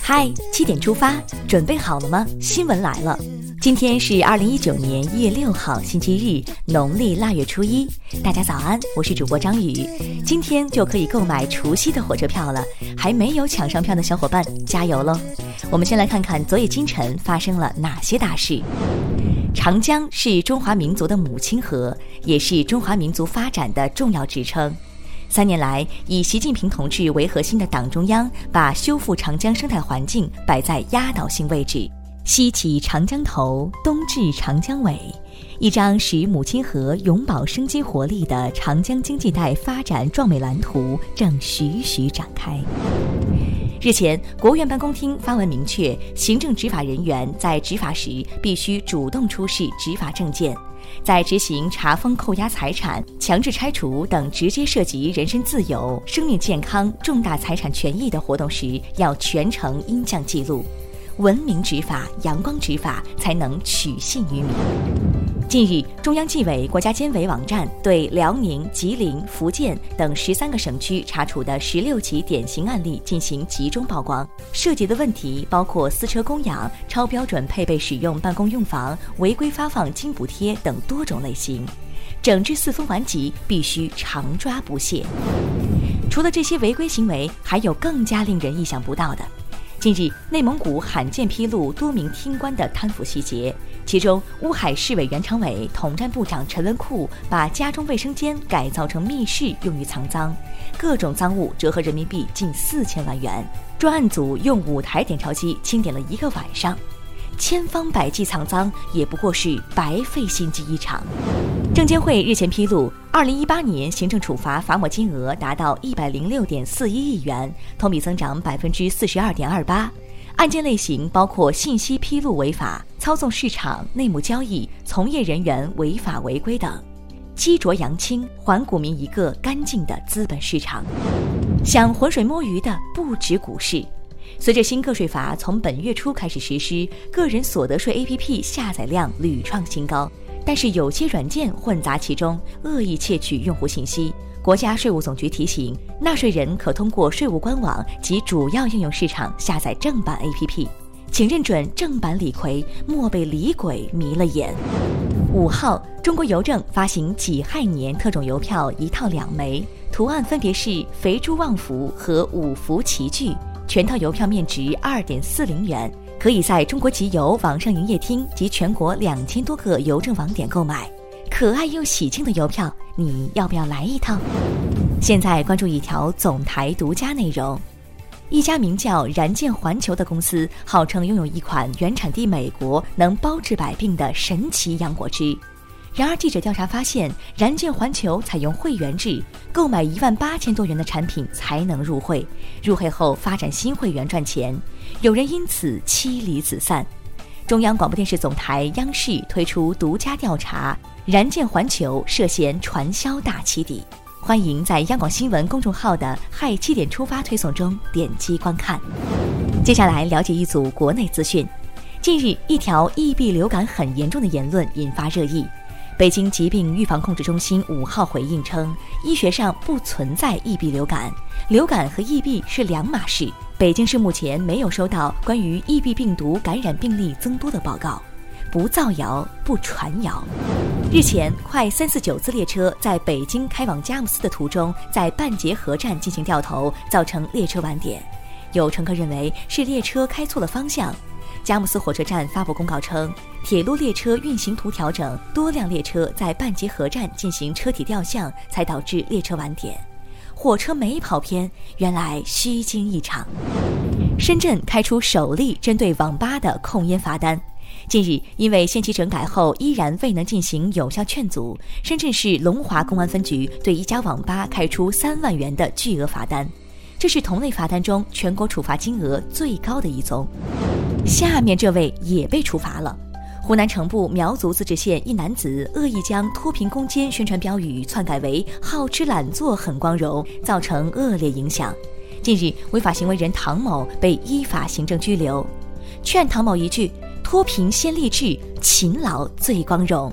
嗨，七点出发，准备好了吗？新闻来了，今天是二零一九年一月六号，星期日，农历腊月初一。大家早安，我是主播张宇。今天就可以购买除夕的火车票了，还没有抢上票的小伙伴，加油喽！我们先来看看昨夜今晨发生了哪些大事。长江是中华民族的母亲河，也是中华民族发展的重要支撑。三年来，以习近平同志为核心的党中央把修复长江生态环境摆在压倒性位置。西起长江头，东至长江尾，一张使母亲河永葆生机活力的长江经济带发展壮美蓝图正徐徐展开。日前，国务院办公厅发文明确，行政执法人员在执法时必须主动出示执法证件。在执行查封、扣押财产、强制拆除等直接涉及人身自由、生命健康、重大财产权益的活动时，要全程音像记录。文明执法、阳光执法，才能取信于民。近日，中央纪委国家监委网站对辽宁、吉林、福建等十三个省区查处的十六起典型案例进行集中曝光，涉及的问题包括私车供养、超标准配备使用办公用房、违规发放津补贴等多种类型。整治四风顽疾必须常抓不懈。除了这些违规行为，还有更加令人意想不到的。近日，内蒙古罕见披露多名厅官的贪腐细节，其中乌海市委原常委、统战部长陈文库把家中卫生间改造成密室，用于藏赃，各种赃物折合人民币近四千万元。专案组用五台点钞机清点了一个晚上。千方百计藏赃，也不过是白费心机一场。证监会日前披露，二零一八年行政处罚罚没金额达到一百零六点四一亿元，同比增长百分之四十二点二八。案件类型包括信息披露违法、操纵市场、内幕交易、从业人员违法违规等。积浊扬清，还股民一个干净的资本市场。想浑水摸鱼的不止股市。随着新个税法从本月初开始实施，个人所得税 APP 下载量屡创新高。但是有些软件混杂其中，恶意窃取用户信息。国家税务总局提醒，纳税人可通过税务官网及主要应用市场下载正版 APP，请认准正版李逵，莫被李鬼迷了眼。五号，中国邮政发行己亥年特种邮票一套两枚，图案分别是肥猪旺福和五福齐聚。全套邮票面值二点四零元，可以在中国集邮网上营业厅及全国两千多个邮政网点购买。可爱又喜庆的邮票，你要不要来一套？现在关注一条总台独家内容：一家名叫燃健环球的公司，号称拥有一款原产地美国、能包治百病的神奇洋果汁。然而，记者调查发现，燃健环球采用会员制，购买一万八千多元的产品才能入会。入会后发展新会员赚钱，有人因此妻离子散。中央广播电视总台央视推出独家调查，燃健环球涉嫌传销大起底。欢迎在央广新闻公众号的“嗨七点出发”推送中点击观看。接下来了解一组国内资讯。近日，一条疫病流感很严重的言论引发热议。北京疾病预防控制中心五号回应称，医学上不存在疫病流感，流感和疫病是两码事。北京市目前没有收到关于疫病病毒感染病例增多的报告，不造谣，不传谣。日前，快三四九次列车在北京开往佳木斯的途中，在半截河站进行掉头，造成列车晚点。有乘客认为是列车开错了方向。佳木斯火车站发布公告称，铁路列车运行图调整，多辆列车在半截河站进行车体调向，才导致列车晚点。火车没跑偏，原来虚惊一场。深圳开出首例针对网吧的控烟罚单。近日，因为限期整改后依然未能进行有效劝阻，深圳市龙华公安分局对一家网吧开出三万元的巨额罚单。这是同类罚单中全国处罚金额最高的一宗。下面这位也被处罚了。湖南城步苗族自治县一男子恶意将脱贫攻坚宣传标语篡改为“好吃懒做很光荣”，造成恶劣影响。近日，违法行为人唐某被依法行政拘留。劝唐某一句：脱贫先立志，勤劳最光荣。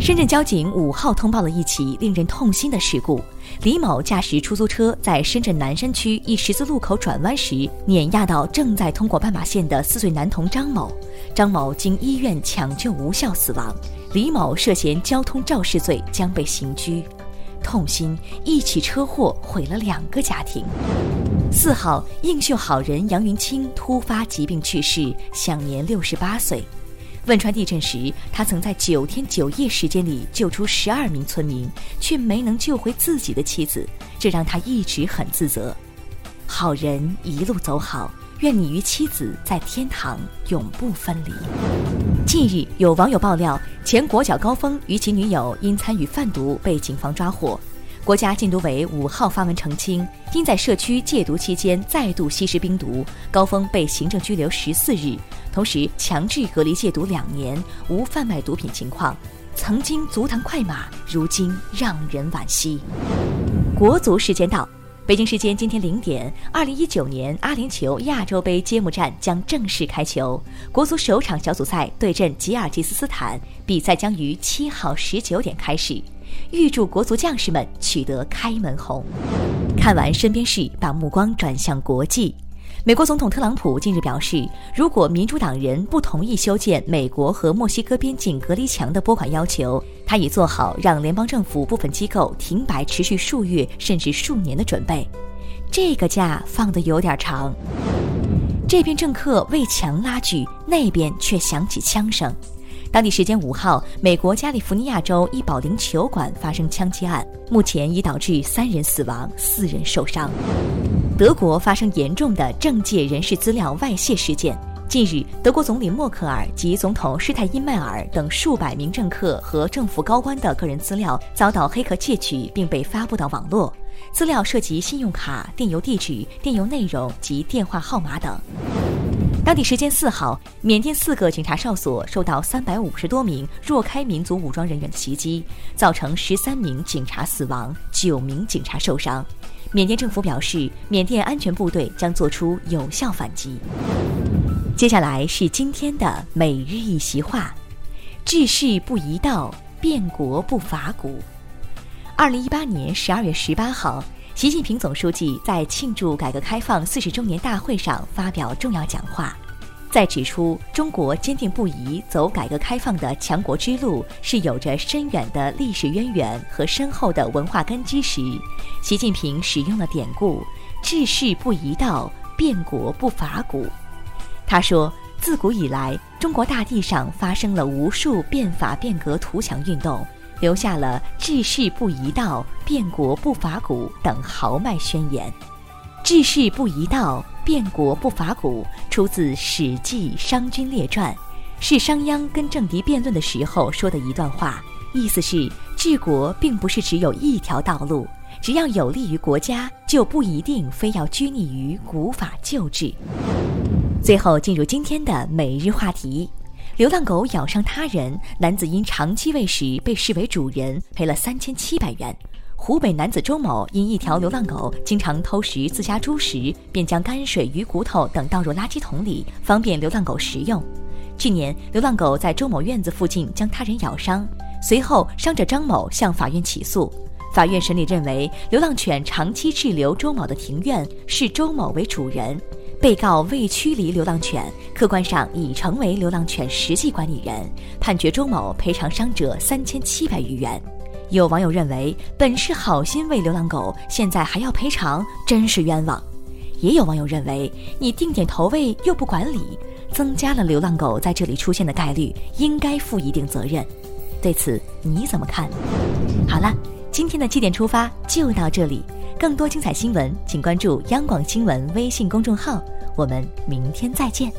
深圳交警五号通报了一起令人痛心的事故：李某驾驶出租车在深圳南山区一十字路口转弯时，碾压到正在通过斑马线的四岁男童张某。张某经医院抢救无效死亡。李某涉嫌交通肇事罪，将被刑拘。痛心，一起车祸毁了两个家庭。四号，映秀好人杨云清突发疾病去世，享年六十八岁。汶川地震时，他曾在九天九夜时间里救出十二名村民，却没能救回自己的妻子，这让他一直很自责。好人一路走好，愿你与妻子在天堂永不分离。近日，有网友爆料，前国脚高峰与其女友因参与贩毒被警方抓获。国家禁毒委五号发文澄清，因在社区戒毒期间再度吸食冰毒，高峰被行政拘留十四日，同时强制隔离戒毒两年，无贩卖毒品情况。曾经足坛快马，如今让人惋惜。国足时间到，北京时间今天零点，二零一九年阿联酋亚洲杯揭幕战将正式开球，国足首场小组赛对阵吉尔吉斯斯坦，比赛将于七号十九点开始。预祝国足将士们取得开门红。看完身边事，把目光转向国际。美国总统特朗普近日表示，如果民主党人不同意修建美国和墨西哥边境隔离墙的拨款要求，他已做好让联邦政府部分机构停摆持续数月甚至数年的准备。这个假放得有点长。这边政客为墙拉锯，那边却响起枪声。当地时间五号，美国加利福尼亚州一保龄球馆发生枪击案，目前已导致三人死亡、四人受伤。德国发生严重的政界人士资料外泄事件。近日，德国总理默克尔及总统施泰因迈尔等数百名政客和政府高官的个人资料遭到黑客窃取，并被发布到网络。资料涉及信用卡、电邮地址、电邮内容及电话号码等。当地时间四号，缅甸四个警察哨所受到三百五十多名若开民族武装人员的袭击，造成十三名警察死亡，九名警察受伤。缅甸政府表示，缅甸安全部队将做出有效反击。接下来是今天的每日一席话：治世不一道，变国不伐古。二零一八年十二月十八号。习近平总书记在庆祝改革开放四十周年大会上发表重要讲话，在指出中国坚定不移走改革开放的强国之路是有着深远的历史渊源和深厚的文化根基时，习近平使用了典故“治世不移道，变国不伐古”。他说：“自古以来，中国大地上发生了无数变法变革图强运动。”留下了“治世不移道，变国不伐古”等豪迈宣言。“治世不移道，变国不伐古”出自《史记·商君列传》，是商鞅跟政敌辩论的时候说的一段话。意思是，治国并不是只有一条道路，只要有利于国家，就不一定非要拘泥于古法旧制。最后，进入今天的每日话题。流浪狗咬伤他人，男子因长期喂食被视为主人，赔了三千七百元。湖北男子周某因一条流浪狗经常偷食自家猪食，便将泔水、鱼骨头等倒入垃圾桶里，方便流浪狗食用。去年，流浪狗在周某院子附近将他人咬伤，随后伤者张某向法院起诉。法院审理认为，流浪犬长期滞留周某的庭院，视周某为主人。被告未驱离流浪犬，客观上已成为流浪犬实际管理人，判决周某赔偿伤者三千七百余元。有网友认为，本是好心喂流浪狗，现在还要赔偿，真是冤枉。也有网友认为，你定点投喂又不管理，增加了流浪狗在这里出现的概率，应该负一定责任。对此你怎么看？好了，今天的七点出发就到这里。更多精彩新闻，请关注央广新闻微信公众号。我们明天再见。